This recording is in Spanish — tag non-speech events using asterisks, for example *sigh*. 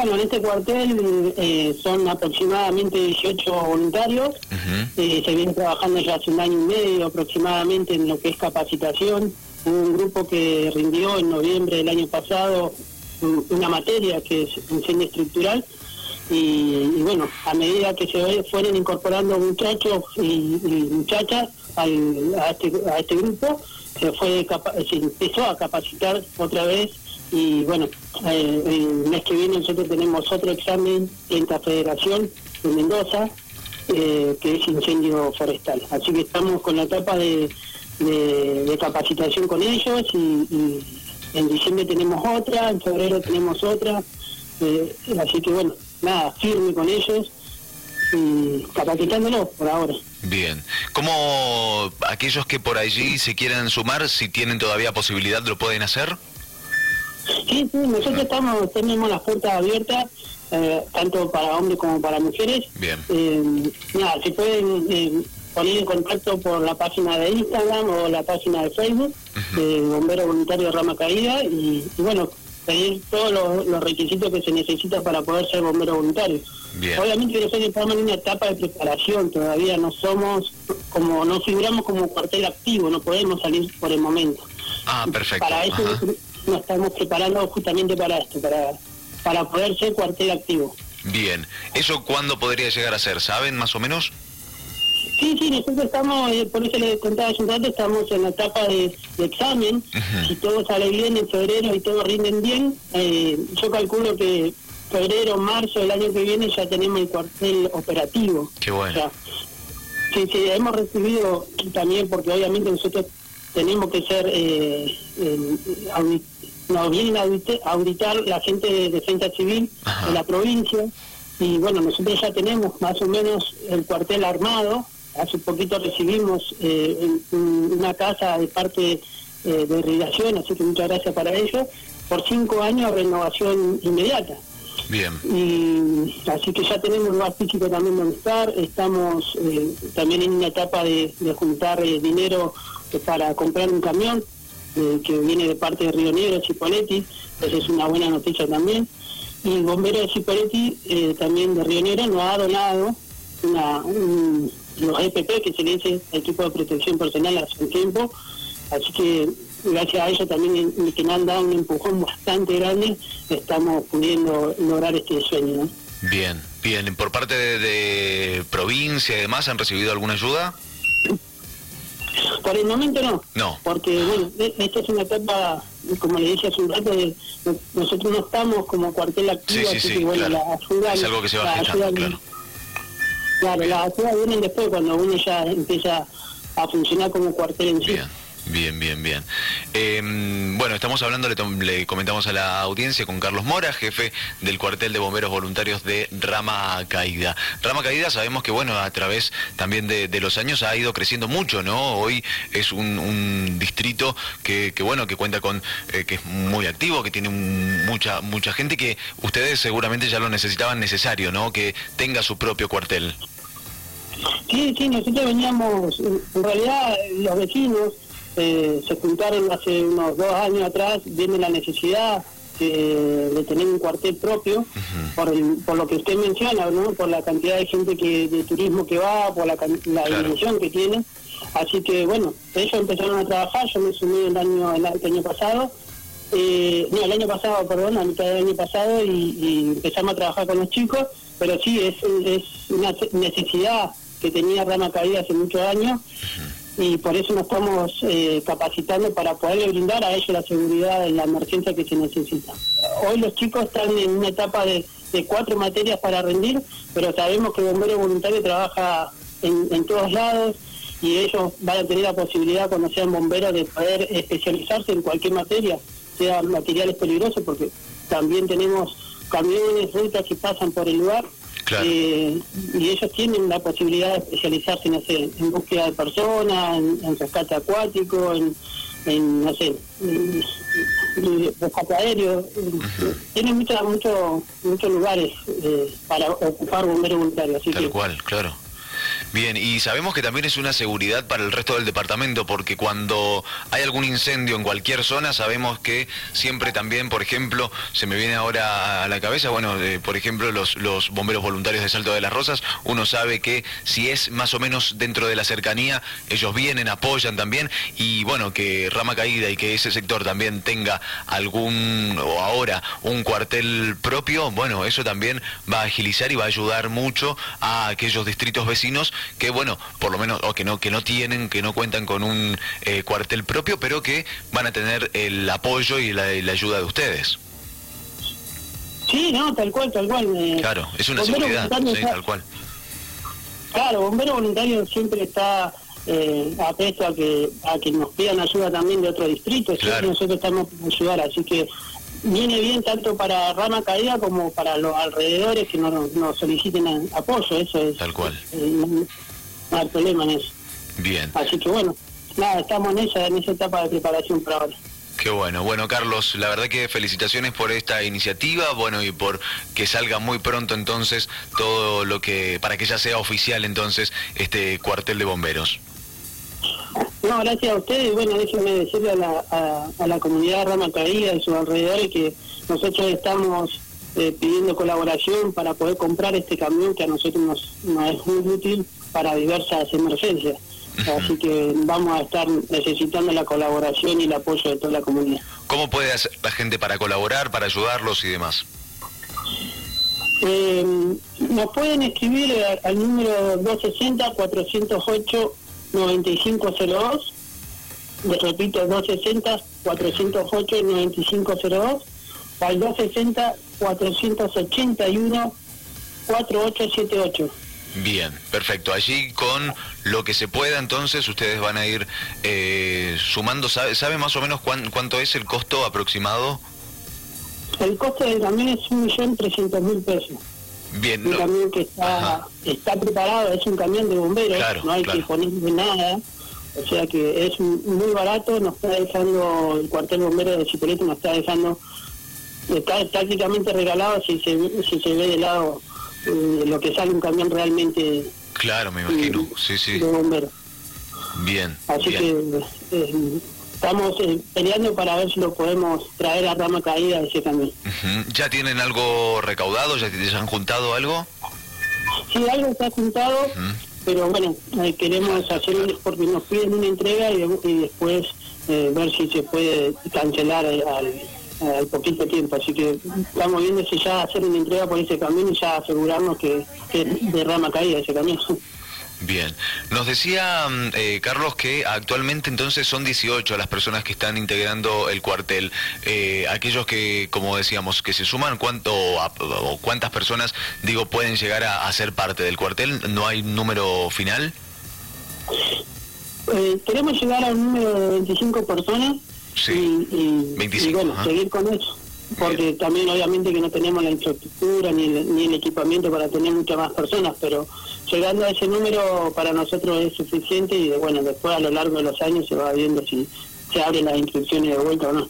Bueno, en este cuartel eh, son aproximadamente 18 voluntarios. Eh, se viene trabajando ya hace un año y medio aproximadamente en lo que es capacitación. Hubo un grupo que rindió en noviembre del año pasado una materia que es diseño estructural. Y, bueno, a medida que se fueron incorporando muchachos y, muchachas a, este, a este grupo, se, fue se empezó a capacitar otra vez y bueno, eh, el mes que viene nosotros tenemos otro examen en la Federación de Mendoza, eh, que es incendio forestal. Así que estamos con la etapa de, capacitación con ellos y, en diciembre tenemos otra, en febrero tenemos otra, eh, así que bueno, nada, firme con ellos y capacitándolos por ahora. Bien. ¿Cómo aquellos que por allí se quieran sumar, si tienen todavía posibilidad, lo pueden hacer? Sí, sí, nosotros estamos, tenemos las puertas abiertas, eh, tanto para hombres como para mujeres. Bien. Eh, nada, se pueden eh, poner en contacto por la página de Instagram o la página de Facebook, Bombero Voluntario Rama Caída, y, bueno, pedir todos los, requisitos que se necesitan para poder ser bombero voluntario. Bien. Obviamente nosotros estamos en una etapa de preparación, todavía no somos, como no figuramos como cuartel activo, no podemos salir por el momento. Ah, perfecto. Para eso nos estamos preparando justamente para esto, para, para poder ser cuartel activo. Bien, ¿eso cuándo podría llegar a ser? ¿Saben más o menos? Sí, sí, nosotros estamos, eh, por eso les contaba hace un rato, estamos en la etapa de, examen. Si todo sale bien en febrero y todo rinden bien, eh, yo calculo que febrero, marzo del año que viene ya tenemos el cuartel operativo. Qué bueno. sí, sí, hemos recibido también, porque obviamente nosotros tenemos que ser eh, nos vienen a auditar la gente de defensa civil de la provincia y bueno, nosotros ya tenemos más o menos el cuartel armado. Hace poquito recibimos eh, una casa de parte eh, de irrigación, así que muchas gracias para ello. Por cinco años renovación inmediata. Bien. Y así que ya tenemos lugar físico también donde estar. Estamos eh, también en una etapa de, de juntar dinero para comprar un camión eh, que viene de parte de Río Negro, Cipoletti, esa es una buena noticia también. Y el bombero de Cipoletti, eh, también de Río Negro, nos ha donado una, los EPP, que se le dice Equipo de Protección Personal hace un tiempo, así que gracias a ellos también que nos han dado un empujón bastante grande, estamos pudiendo lograr este sueño. Bien, bien. ¿Por parte de, de provincia y demás han recibido alguna ayuda? Por el momento no. No. Porque, bueno, e, esta es una etapa, como le dije hace un rato, de, nosotros no estamos como cuartel activo, así que, bueno, la ayuda... Es algo que se va a claro. Claro, las ayudas vienen después, cuando uno ya empieza a funcionar como cuartel en sí. Bien, bien, bien. Em, bueno, estamos hablando, le, comentamos a la audiencia con Carlos Mora, jefe del cuartel de bomberos voluntarios de Rama Caída. Rama Caída sabemos que, bueno, a través también de, los años ha ido creciendo mucho, ¿no? Hoy es un, distrito que, bueno, que cuenta con, eh, que es muy activo, que tiene mucha, mucha gente que ustedes seguramente ya lo necesitaban necesario, ¿no? Que tenga su propio cuartel. Sí, sí, nosotros veníamos, en realidad los vecinos eh, se juntaron hace unos dos años atrás, viendo la necesidad de tener un cuartel propio, por, por lo que usted menciona, ¿no? por la cantidad de gente que de turismo que va, por la, la dimensión que tiene. Así que bueno, ellos empezaron a trabajar, yo me sumí el año, el, año pasado, eh, no, el año pasado, perdón, a mitad del año pasado y, empezamos a trabajar con los chicos, pero sí, es, es una necesidad que tenía Rama Caída hace muchos años y por eso nos estamos eh, capacitando para poder brindar a ellos la seguridad en la emergencia que se necesita. Hoy los chicos están en una etapa de, cuatro materias para rendir, pero sabemos que bombero voluntario trabaja en, todos lados y ellos van a tener la posibilidad cuando sean bomberos de poder especializarse en cualquier materia, sea materiales peligrosos, porque también tenemos camiones, rutas que pasan por el lugar eh, y ellos tienen la posibilidad de especializarse no sé, en búsqueda de personas, en, rescate acuático, en, no sé, rescate aéreo. Tienen muchos muchos muchos lugares eh, para ocupar bomberos voluntarios. Tal cual, claro. Bien, y sabemos que también es una seguridad para el resto del departamento, porque cuando hay algún incendio en cualquier zona, sabemos que siempre también, por ejemplo, se me viene ahora a la cabeza, bueno, eh, por ejemplo, los, los bomberos voluntarios de Salto de las Rosas, uno sabe que si es más o menos dentro de la cercanía, ellos vienen, apoyan también, y bueno, que Rama Caída y que ese sector también tenga algún, o ahora, un cuartel propio, bueno, eso también va a agilizar y va a ayudar mucho a aquellos distritos vecinos que, bueno, por lo menos, o que no, que no tienen, que no cuentan con un eh, cuartel propio, pero que van a tener el apoyo y la, ayuda de ustedes. Sí, no, tal cual, tal cual. claro, es una seguridad, sí, tal cual. Claro, Bombero Voluntario siempre está eh, apresto a que a que nos pidan ayuda también de otros distritos, claro. nosotros estamos para ayudar, así que viene bien tanto para Rama Caída como para los alrededores que nos, nos soliciten apoyo, eso es. Tal cual. Eh, no, hay problema en eso. Bien. Así que bueno, nada, estamos en esa, en esa etapa de preparación para ahora. Qué bueno. Bueno, Carlos, la verdad que felicitaciones por esta iniciativa, bueno, y por que salga muy pronto entonces todo lo que, para que ya sea oficial entonces este cuartel de bomberos. No, gracias a ustedes. Bueno, déjenme decirle a la, a, la comunidad Rama Caída y sus alrededores que nosotros estamos eh, pidiendo colaboración para poder comprar este camión que a nosotros nos, es muy útil para diversas emergencias. Así que vamos a estar necesitando la colaboración y el apoyo de toda la comunidad. ¿Cómo puede hacer la gente para colaborar, para ayudarlos y demás? Eh, nos pueden escribir al número 260 408 9502, les repito, 260-408-9502, al 260-481-4878. Bien, perfecto. Allí con lo que se pueda, entonces ustedes van a ir eh, sumando. ¿Sabe, ¿Sabe más o menos cuánto es el costo aproximado? El costo del camión es 1.300.000 pesos. Bien, un camión que está, está preparado, es un camión de bomberos, no hay que ponerle nada, o sea que es muy barato, nos está dejando, el cuartel bombero de Cipolletti nos está dejando, está prácticamente regalado si se, si se ve de lado eh, lo que sale un camión realmente Claro, me imagino, sí, sí. De bomberos. Bien. Así que eh, estamos eh, peleando para ver si lo podemos traer a rama caída ese camión. ¿Ya tienen algo recaudado? ¿Ya, se han juntado algo? Sí, algo ha juntado, pero bueno, eh, queremos hacer porque nos piden una entrega y, después eh, ver si se puede cancelar al, poquito tiempo. Así que estamos viendo si ya hacer una entrega por ese camión y ya asegurarnos que, que de rama caída ese camión. *laughs* Bien, nos decía mm, eh, Carlos que actualmente entonces son 18 las personas que están integrando el cuartel. Eh, aquellos que, como decíamos, que se suman, ¿cuánto o cuántas personas, digo, pueden llegar a, ser parte del cuartel? ¿No hay número final? Eh, queremos llegar a un número de 25 personas sí, y, 25, bueno, seguir con eso porque también obviamente que no tenemos la infraestructura ni el, ni el equipamiento para tener muchas más personas, pero llegando a ese número para nosotros es suficiente y bueno, después a lo largo de los años se va viendo si se abren las inscripciones de vuelta o no.